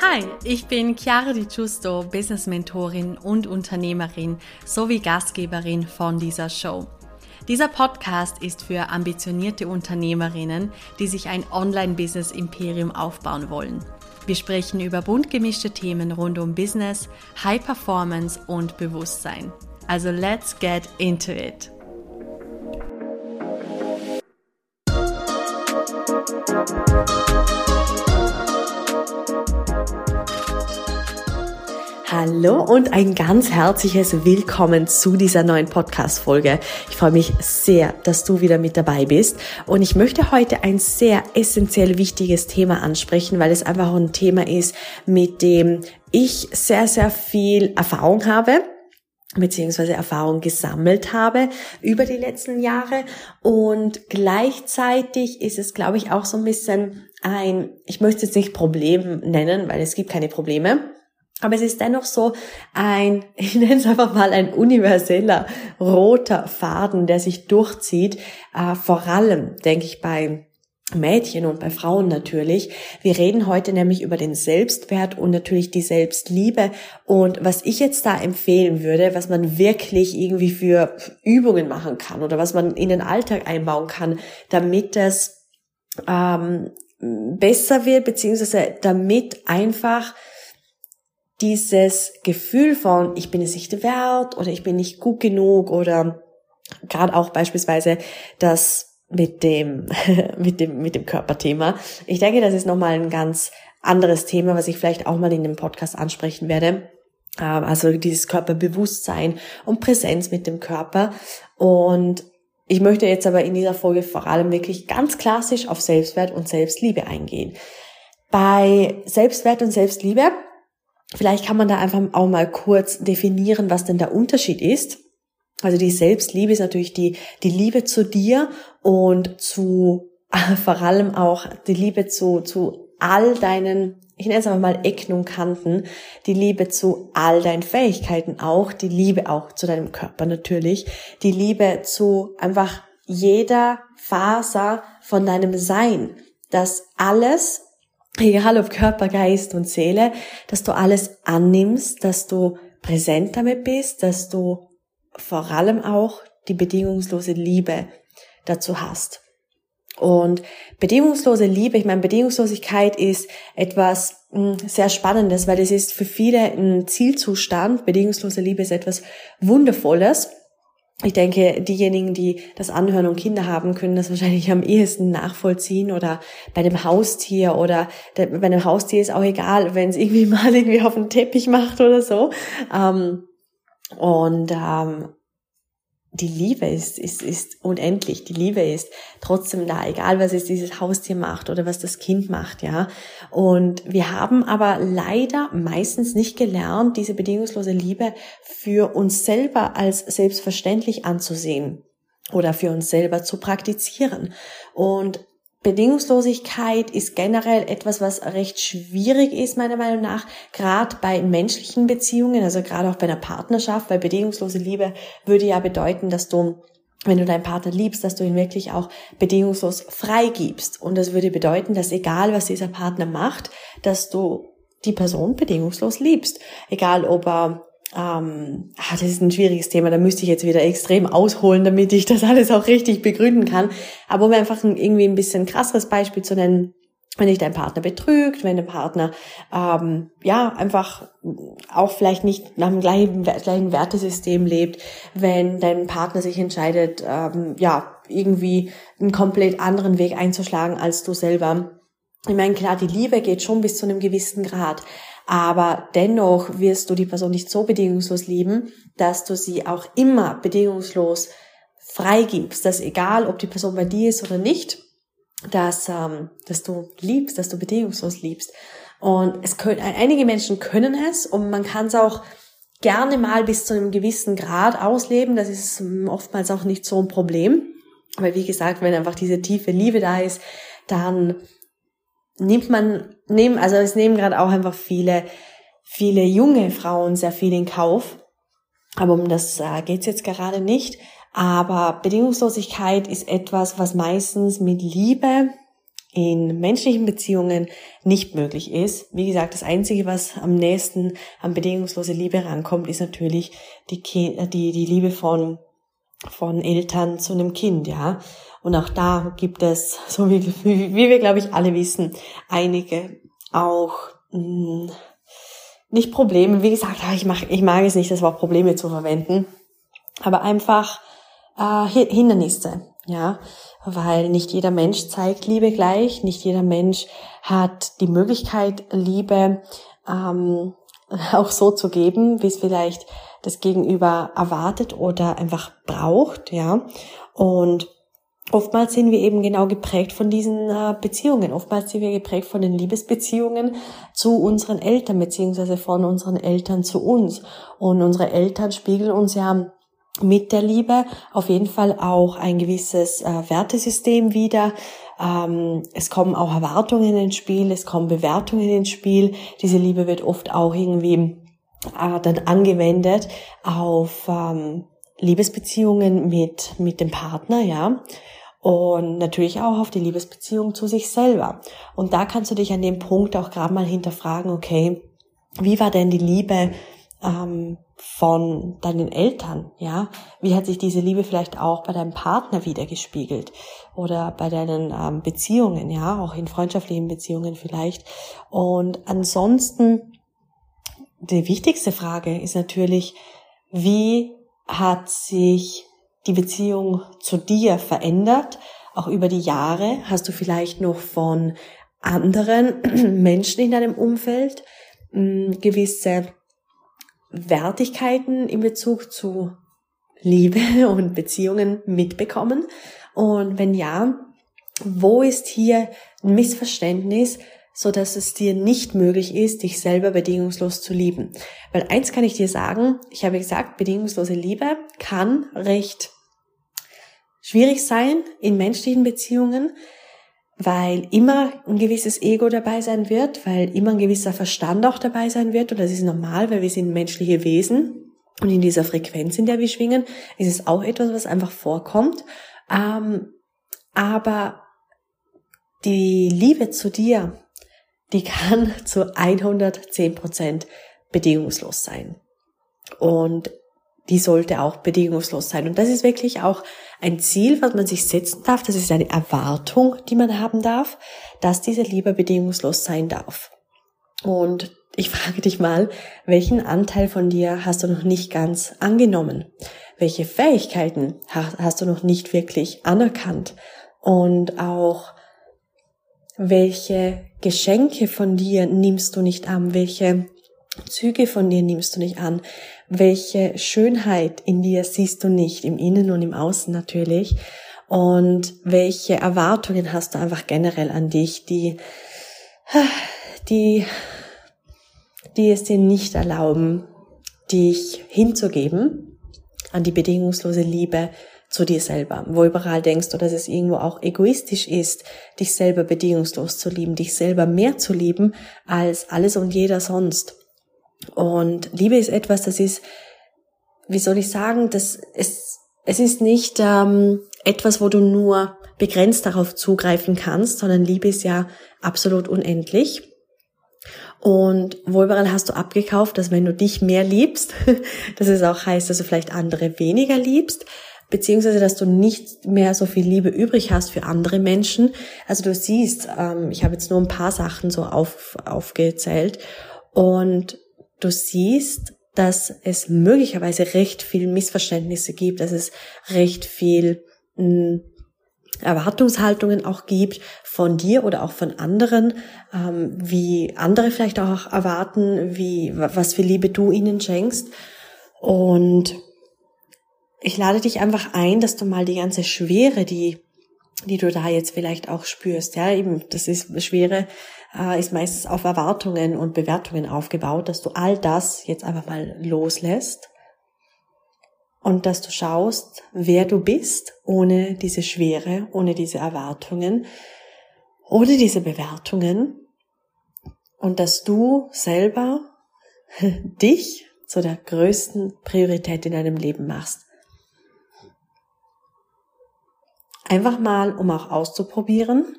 Hi, ich bin Chiara Di Giusto, Business Mentorin und Unternehmerin sowie Gastgeberin von dieser Show. Dieser Podcast ist für ambitionierte Unternehmerinnen, die sich ein Online-Business-Imperium aufbauen wollen. Wir sprechen über bunt gemischte Themen rund um Business, High Performance und Bewusstsein. Also let's get into it. Hallo und ein ganz herzliches Willkommen zu dieser neuen Podcast-Folge. Ich freue mich sehr, dass du wieder mit dabei bist. Und ich möchte heute ein sehr essentiell wichtiges Thema ansprechen, weil es einfach ein Thema ist, mit dem ich sehr, sehr viel Erfahrung habe beziehungsweise Erfahrung gesammelt habe über die letzten Jahre. Und gleichzeitig ist es, glaube ich, auch so ein bisschen ein, ich möchte es nicht Problem nennen, weil es gibt keine Probleme, aber es ist dennoch so ein, ich nenne es einfach mal ein universeller roter Faden, der sich durchzieht, äh, vor allem, denke ich, bei Mädchen und bei Frauen natürlich. Wir reden heute nämlich über den Selbstwert und natürlich die Selbstliebe. Und was ich jetzt da empfehlen würde, was man wirklich irgendwie für Übungen machen kann oder was man in den Alltag einbauen kann, damit es ähm, besser wird, beziehungsweise damit einfach dieses Gefühl von, ich bin es nicht wert oder ich bin nicht gut genug oder gerade auch beispielsweise das mit dem, mit dem, mit dem Körperthema. Ich denke, das ist nochmal ein ganz anderes Thema, was ich vielleicht auch mal in dem Podcast ansprechen werde. Ähm, also dieses Körperbewusstsein und Präsenz mit dem Körper. Und ich möchte jetzt aber in dieser Folge vor allem wirklich ganz klassisch auf Selbstwert und Selbstliebe eingehen. Bei Selbstwert und Selbstliebe Vielleicht kann man da einfach auch mal kurz definieren, was denn der Unterschied ist. Also die Selbstliebe ist natürlich die, die Liebe zu dir und zu, vor allem auch die Liebe zu, zu all deinen, ich nenne es einfach mal Ecken und Kanten, die Liebe zu all deinen Fähigkeiten auch, die Liebe auch zu deinem Körper natürlich, die Liebe zu einfach jeder Faser von deinem Sein, dass alles egal ob Körper, Geist und Seele, dass du alles annimmst, dass du präsent damit bist, dass du vor allem auch die bedingungslose Liebe dazu hast. Und bedingungslose Liebe, ich meine, Bedingungslosigkeit ist etwas hm, sehr Spannendes, weil es ist für viele ein Zielzustand. Bedingungslose Liebe ist etwas Wundervolles ich denke, diejenigen, die das anhören und Kinder haben, können das wahrscheinlich am ehesten nachvollziehen oder bei dem Haustier oder bei einem Haustier ist auch egal, wenn es irgendwie mal irgendwie auf den Teppich macht oder so. Ähm, und ähm, die Liebe ist, ist, ist unendlich. Die Liebe ist trotzdem da, egal was es dieses Haustier macht oder was das Kind macht, ja. Und wir haben aber leider meistens nicht gelernt, diese bedingungslose Liebe für uns selber als selbstverständlich anzusehen oder für uns selber zu praktizieren. Und Bedingungslosigkeit ist generell etwas, was recht schwierig ist, meiner Meinung nach, gerade bei menschlichen Beziehungen, also gerade auch bei einer Partnerschaft, weil bedingungslose Liebe würde ja bedeuten, dass du wenn du deinen Partner liebst, dass du ihn wirklich auch bedingungslos freigibst. Und das würde bedeuten, dass egal was dieser Partner macht, dass du die Person bedingungslos liebst. Egal ob er ähm, ah, das ist ein schwieriges Thema, da müsste ich jetzt wieder extrem ausholen, damit ich das alles auch richtig begründen kann. Aber um einfach ein, irgendwie ein bisschen krasseres Beispiel zu nennen, wenn dich dein Partner betrügt, wenn der Partner ähm, ja einfach auch vielleicht nicht nach dem gleichen, gleichen Wertesystem lebt, wenn dein Partner sich entscheidet, ähm, ja irgendwie einen komplett anderen Weg einzuschlagen als du selber. Ich meine, klar, die Liebe geht schon bis zu einem gewissen Grad, aber dennoch wirst du die Person nicht so bedingungslos lieben, dass du sie auch immer bedingungslos freigibst, dass egal, ob die Person bei dir ist oder nicht, dass, ähm, dass du liebst, dass du bedingungslos liebst. Und es können, einige Menschen können es und man kann es auch gerne mal bis zu einem gewissen Grad ausleben. Das ist oftmals auch nicht so ein Problem. Weil wie gesagt, wenn einfach diese tiefe Liebe da ist, dann nimmt man, nehmen, also es nehmen gerade auch einfach viele, viele junge Frauen sehr viel in Kauf. Aber um das äh, geht's jetzt gerade nicht. Aber Bedingungslosigkeit ist etwas, was meistens mit Liebe in menschlichen Beziehungen nicht möglich ist. Wie gesagt, das Einzige, was am nächsten an bedingungslose Liebe rankommt, ist natürlich die, die, die Liebe von, von Eltern zu einem Kind, ja. Und auch da gibt es, so wie, wie wir, glaube ich, alle wissen, einige auch mh, hm, nicht Probleme. Wie gesagt, ich, mach, ich mag es nicht, das Wort Probleme zu verwenden, aber einfach äh, Hindernisse, ja weil nicht jeder Mensch zeigt Liebe gleich, nicht jeder Mensch hat die Möglichkeit, Liebe ähm, auch so zu geben, wie es vielleicht das Gegenüber erwartet oder einfach braucht, ja. Und oftmals sind wir eben genau geprägt von diesen äh, Beziehungen. Oftmals sind wir geprägt von den Liebesbeziehungen zu unseren Eltern, beziehungsweise von unseren Eltern zu uns. Und unsere Eltern spiegeln uns ja mit der Liebe auf jeden Fall auch ein gewisses äh, Wertesystem wieder. Ähm, es kommen auch Erwartungen ins Spiel, es kommen Bewertungen ins Spiel. Diese Liebe wird oft auch irgendwie äh, dann angewendet auf ähm, Liebesbeziehungen mit, mit dem Partner, ja. Und natürlich auch auf die Liebesbeziehung zu sich selber. Und da kannst du dich an dem Punkt auch gerade mal hinterfragen, okay, wie war denn die Liebe ähm, von deinen Eltern, ja? Wie hat sich diese Liebe vielleicht auch bei deinem Partner wiedergespiegelt oder bei deinen ähm, Beziehungen, ja, auch in freundschaftlichen Beziehungen vielleicht. Und ansonsten die wichtigste Frage ist natürlich, wie hat sich die Beziehung zu dir verändert? Auch über die Jahre hast du vielleicht noch von anderen Menschen in deinem Umfeld hm, gewisse Wertigkeiten in Bezug zu Liebe und Beziehungen mitbekommen? Und wenn ja, wo ist hier ein Missverständnis, so dass es dir nicht möglich ist, dich selber bedingungslos zu lieben? Weil eins kann ich dir sagen, ich habe gesagt, bedingungslose Liebe kann recht schwierig sein in menschlichen Beziehungen, weil immer ein gewisses Ego dabei sein wird, weil immer ein gewisser Verstand auch dabei sein wird. Und das ist normal, weil wir sind menschliche Wesen. Und in dieser Frequenz, in der wir schwingen, ist es auch etwas, was einfach vorkommt. Ähm, aber die Liebe zu dir, die kann zu 110 Prozent bedingungslos sein. Und die sollte auch bedingungslos sein. Und das ist wirklich auch ein Ziel, was man sich setzen darf. Das ist eine Erwartung, die man haben darf, dass diese Liebe bedingungslos sein darf. Und ich frage dich mal, welchen Anteil von dir hast du noch nicht ganz angenommen? Welche Fähigkeiten hast du noch nicht wirklich anerkannt? Und auch welche Geschenke von dir nimmst du nicht an? Welche Züge von dir nimmst du nicht an? welche Schönheit in dir siehst du nicht, im Innen und im Außen natürlich, und welche Erwartungen hast du einfach generell an dich, die, die, die es dir nicht erlauben, dich hinzugeben an die bedingungslose Liebe zu dir selber, wo überall denkst du, dass es irgendwo auch egoistisch ist, dich selber bedingungslos zu lieben, dich selber mehr zu lieben als alles und jeder sonst. Und Liebe ist etwas, das ist, wie soll ich sagen, das es, es ist nicht ähm, etwas, wo du nur begrenzt darauf zugreifen kannst, sondern Liebe ist ja absolut unendlich. Und wo überall hast du abgekauft, dass wenn du dich mehr liebst, dass es auch heißt, dass du vielleicht andere weniger liebst, beziehungsweise dass du nicht mehr so viel Liebe übrig hast für andere Menschen. Also du siehst, ähm, ich habe jetzt nur ein paar Sachen so auf, aufgezählt und du siehst, dass es möglicherweise recht viel Missverständnisse gibt, dass es recht viel mh, hm, Erwartungshaltungen auch gibt von dir oder auch von anderen, ähm, wie andere vielleicht auch erwarten, wie was für Liebe du ihnen schenkst. Und ich lade dich einfach ein, dass du mal die ganze Schwere, die die du da jetzt vielleicht auch spürst, ja, eben, das ist Schwere äh, ist meistens auf Erwartungen und Bewertungen aufgebaut, dass du all das jetzt einfach mal loslässt und dass du schaust, wer du bist, ohne diese Schwere, ohne diese Erwartungen, ohne diese Bewertungen und dass du selber dich zu der größten Priorität in deinem Leben machst. Einfach mal, um auch auszuprobieren,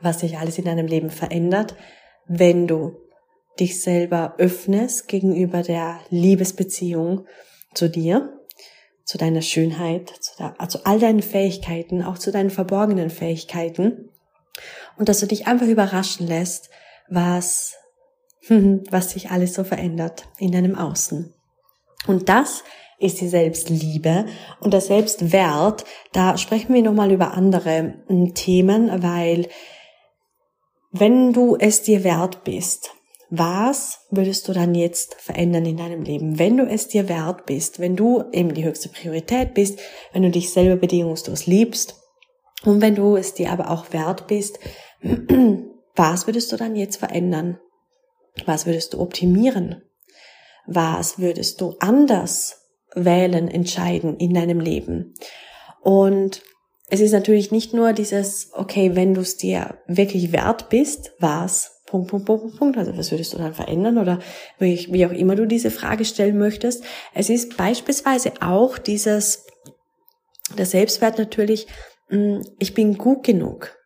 was sich alles in deinem Leben verändert, wenn du dich selber öffnest gegenüber der Liebesbeziehung zu dir, zu deiner Schönheit, zu, der, zu all deinen Fähigkeiten, auch zu deinen verborgenen Fähigkeiten und dass du dich einfach überraschen lässt, was, was sich alles so verändert in deinem Außen. Und das ist die Selbstliebe und der Selbstwert. Da sprechen wir nochmal über andere hm, Themen, weil wenn du es dir wert bist, was würdest du dann jetzt verändern in deinem Leben? Wenn du es dir wert bist, wenn du eben die höchste Priorität bist, wenn du dich selber bedingungslos liebst und wenn du es dir aber auch wert bist, was würdest du dann jetzt verändern? Was würdest du optimieren? Was würdest du anders wählen, entscheiden in deinem Leben? Und es ist natürlich nicht nur dieses, okay, wenn du es dir wirklich wert bist, was, Punkt, Punkt, Punkt, Punkt, also was würdest du dann verändern oder wie, auch immer du diese Frage stellen möchtest. Es ist beispielsweise auch dieses, der Selbstwert natürlich, hm, ich bin gut genug.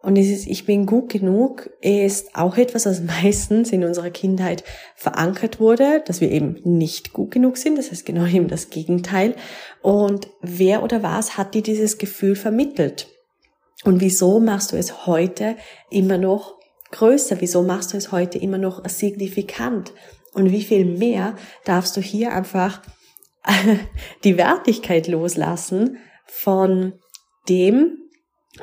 Und dieses Ich bin gut genug ist auch etwas, was meistens in unserer Kindheit verankert wurde, dass wir eben nicht gut genug sind. Das heißt genau eben das Gegenteil. Und wer oder was hat dir dieses Gefühl vermittelt? Und wieso machst du es heute immer noch größer? Wieso machst du es heute immer noch signifikant? Und wie viel mehr darfst du hier einfach die Wertigkeit loslassen von dem,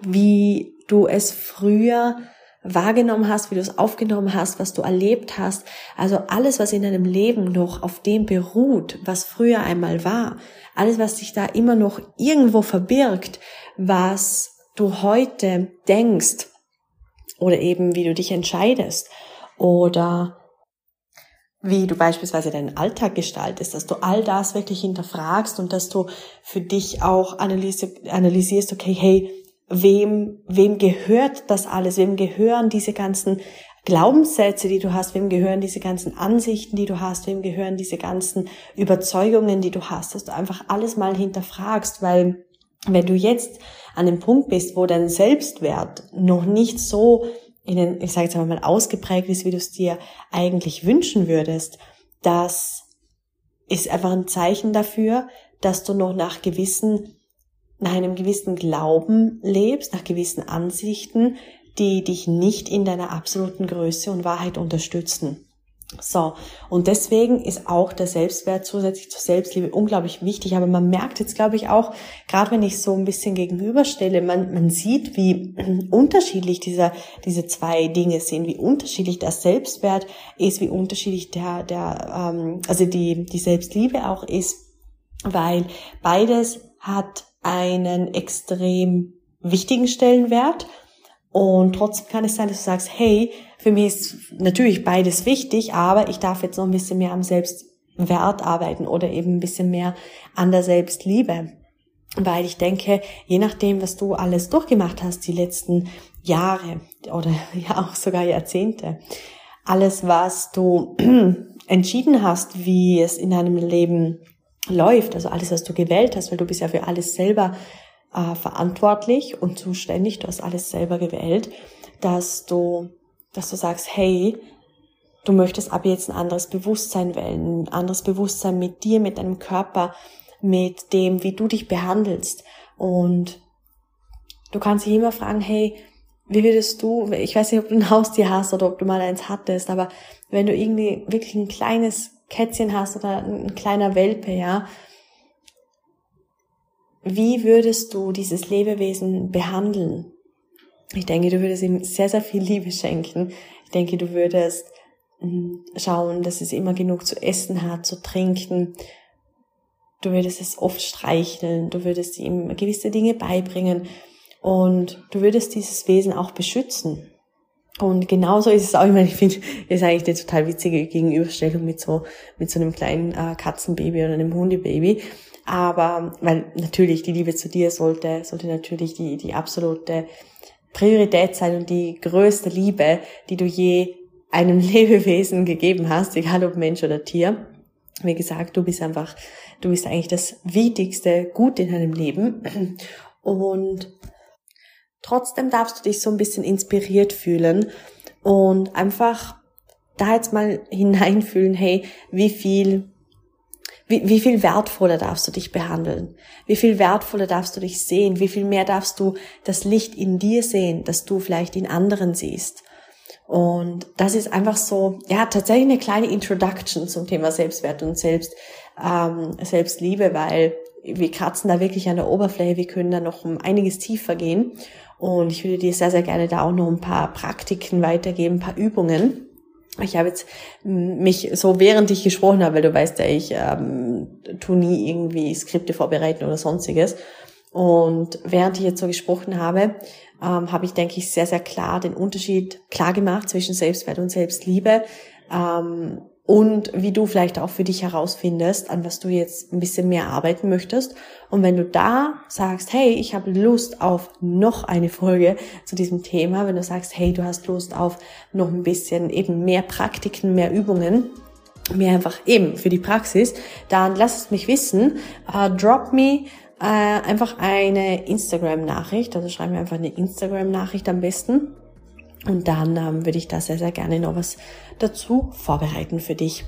wie du es früher wahrgenommen hast, wie du es aufgenommen hast, was du erlebt hast. Also alles, was in deinem Leben noch auf dem beruht, was früher einmal war. Alles, was sich da immer noch irgendwo verbirgt, was du heute denkst oder eben wie du dich entscheidest oder wie du beispielsweise deinen Alltag gestaltest, dass du all das wirklich hinterfragst und dass du für dich auch analysierst, okay, hey, wem, wem gehört das alles? Wem gehören diese ganzen Glaubenssätze, die du hast? Wem gehören diese ganzen Ansichten, die du hast? Wem gehören diese ganzen Überzeugungen, die du hast? Dass du einfach alles mal hinterfragst, weil wenn du jetzt an dem Punkt bist, wo dein Selbstwert noch nicht so in den, ich sage jetzt einmal mal ausgeprägt ist, wie du es dir eigentlich wünschen würdest, das ist einfach ein Zeichen dafür, dass du noch nach gewissen nach einem gewissen Glauben lebst, nach gewissen Ansichten, die dich nicht in deiner absoluten Größe und Wahrheit unterstützen. So, und deswegen ist auch der Selbstwert zusätzlich zur Selbstliebe unglaublich wichtig. Aber man merkt jetzt, glaube ich, auch, gerade wenn ich so ein bisschen gegenüberstelle, man, man sieht, wie unterschiedlich dieser, diese zwei Dinge sind, wie unterschiedlich der Selbstwert ist, wie unterschiedlich der, der ähm, also die, die Selbstliebe auch ist, weil beides hat einen extrem wichtigen Stellenwert. Und trotzdem kann es sein, dass du sagst, hey, für mich ist natürlich beides wichtig, aber ich darf jetzt noch ein bisschen mehr am Selbstwert arbeiten oder eben ein bisschen mehr an der Selbstliebe. Weil ich denke, je nachdem, was du alles durchgemacht hast, die letzten Jahre oder ja auch sogar Jahrzehnte, alles, was du entschieden hast, wie es in deinem Leben läuft, also alles, was du gewählt hast, weil du bist ja für alles selber äh, verantwortlich und zuständig, du hast alles selber gewählt, dass du, dass du sagst, hey, du möchtest ab jetzt ein anderes Bewusstsein wählen, ein anderes Bewusstsein mit dir, mit deinem Körper, mit dem, wie du dich behandelst. Und du kannst dich immer fragen, hey, wie würdest du, ich weiß nicht, ob du ein Haustier hast oder ob du mal eins hattest, aber wenn du irgendwie wirklich ein kleines Kätzchen hast oder ein kleiner Welpe, ja, wie würdest du dieses Lebewesen behandeln? Ich denke, du würdest ihm sehr, sehr viel Liebe schenken. Ich denke, du würdest hm, schauen, dass es immer genug zu essen hat, zu trinken. Du würdest es oft streicheln. Du würdest ihm gewisse Dinge beibringen. Und du würdest dieses Wesen auch beschützen. Und genauso ist es auch, ich meine, ich finde, das ist eigentlich eine total witzige Gegenüberstellung mit so, mit so einem kleinen äh, Katzenbaby oder einem Hundebaby. Aber, weil natürlich die Liebe zu dir sollte, sollte natürlich die, die absolute Priorität sein und die größte Liebe, die du je einem Lebewesen gegeben hast, egal ob Mensch oder Tier. Wie gesagt, du bist einfach, du bist eigentlich das wichtigste Gut in deinem Leben. Und Trotzdem darfst du dich so ein bisschen inspiriert fühlen und einfach da jetzt mal hineinfühlen, hey, wie viel wie, wie viel wertvoller darfst du dich behandeln? Wie viel wertvoller darfst du dich sehen? Wie viel mehr darfst du das Licht in dir sehen, das du vielleicht in anderen siehst? Und das ist einfach so, ja, tatsächlich eine kleine Introduction zum Thema Selbstwert und Selbst, ähm, Selbstliebe, weil wir kratzen da wirklich an der Oberfläche, wir können da noch um einiges tiefer gehen. Und ich würde dir sehr, sehr gerne da auch noch ein paar Praktiken weitergeben, ein paar Übungen, ich habe jetzt mich so während ich gesprochen habe, weil du weißt ja, ich ähm, tu nie irgendwie Skripte vorbereiten oder sonstiges. Und während ich jetzt so gesprochen habe, ähm, habe ich, denke ich, sehr, sehr klar den Unterschied klar gemacht zwischen Selbstwert und Selbstliebe. Ähm, und wie du vielleicht auch für dich herausfindest, an was du jetzt ein bisschen mehr arbeiten möchtest. Und wenn du da sagst, hey, ich habe Lust auf noch eine Folge zu diesem Thema, wenn du sagst, hey, du hast Lust auf noch ein bisschen eben mehr Praktiken, mehr Übungen, mehr einfach eben für die Praxis, dann lass es mich wissen. Uh, drop me äh, einfach eine Instagram-Nachricht, also schreib mir einfach eine Instagram-Nachricht am besten und dann ähm, würde ich da sehr, sehr gerne noch was dazu vorbereiten für dich.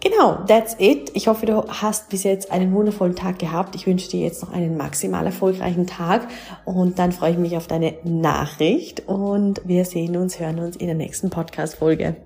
Genau, that's it. Ich hoffe, du hast bis jetzt einen wundervollen Tag gehabt. Ich wünsche dir jetzt noch einen maximal erfolgreichen Tag und dann freue ich mich auf deine Nachricht und wir sehen uns, hören uns in der nächsten Podcast-Folge.